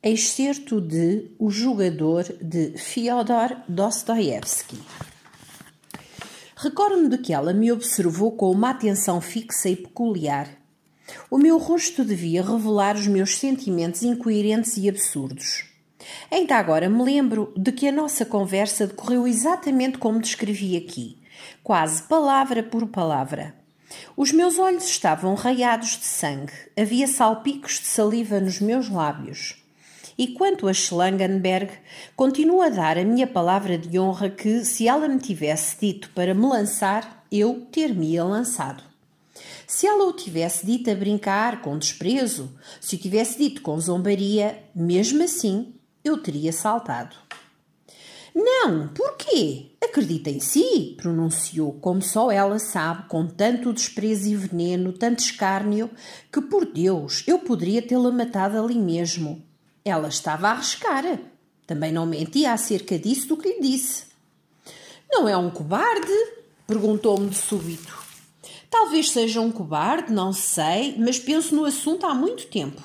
Excerto de O Jogador de Fyodor Dostoevsky. Recordo-me de que ela me observou com uma atenção fixa e peculiar. O meu rosto devia revelar os meus sentimentos incoerentes e absurdos. Ainda agora me lembro de que a nossa conversa decorreu exatamente como descrevi aqui, quase palavra por palavra. Os meus olhos estavam raiados de sangue, havia salpicos de saliva nos meus lábios. E quanto a Schlangenberg, continuo a dar a minha palavra de honra que, se ela me tivesse dito para me lançar, eu ter-me-ia lançado. Se ela o tivesse dito a brincar, com desprezo, se o tivesse dito com zombaria, mesmo assim, eu teria saltado. Não, porquê? Acredita em si, pronunciou, como só ela sabe, com tanto desprezo e veneno, tanto escárnio, que por Deus eu poderia tê-la matado ali mesmo. Ela estava a arriscar. Também não mentia acerca disso do que lhe disse. Não é um cobarde? perguntou-me de súbito. Talvez seja um cobarde, não sei, mas penso no assunto há muito tempo.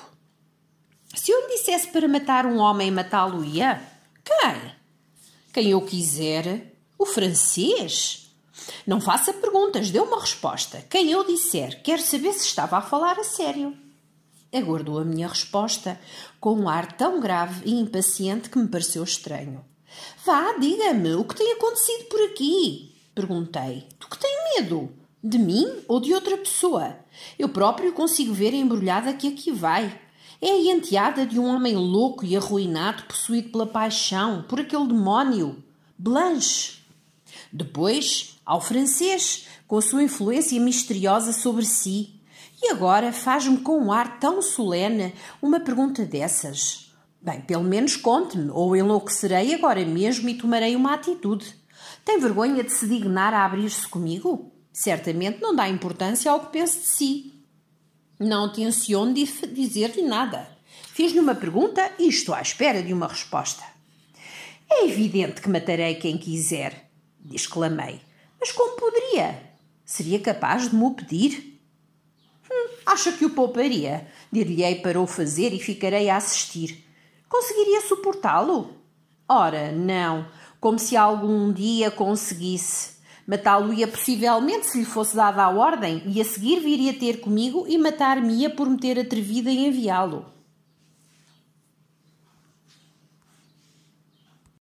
Se eu lhe dissesse para matar um homem, matá-lo-ia? Quem? Quem eu quiser. O francês? Não faça perguntas, dê uma resposta. Quem eu disser, quero saber se estava a falar a sério. Aguardou a minha resposta com um ar tão grave e impaciente que me pareceu estranho. Vá, diga-me, o que tem acontecido por aqui? Perguntei. Do que tem medo? De mim ou de outra pessoa? Eu próprio consigo ver a embrulhada que aqui vai. É a enteada de um homem louco e arruinado, possuído pela paixão, por aquele demónio. Blanche. Depois, ao francês, com a sua influência misteriosa sobre si, e agora faz-me com um ar tão solene uma pergunta dessas. Bem, pelo menos conte-me, ou enlouquecerei agora mesmo e tomarei uma atitude. Tem vergonha de se dignar a abrir-se comigo? Certamente não dá importância ao que pense de si. Não tenciono dizer-lhe nada. Fiz-lhe uma pergunta e estou à espera de uma resposta. É evidente que matarei quem quiser, exclamei. Mas como poderia? Seria capaz de me o pedir? Acha que o pouparia? Dir-lhe-ei para o fazer e ficarei a assistir. Conseguiria suportá-lo? Ora, não, como se algum dia conseguisse. Matá-lo-ia possivelmente se lhe fosse dada a ordem, e a seguir viria ter comigo e matar-me-ia por me ter atrevido em enviá-lo.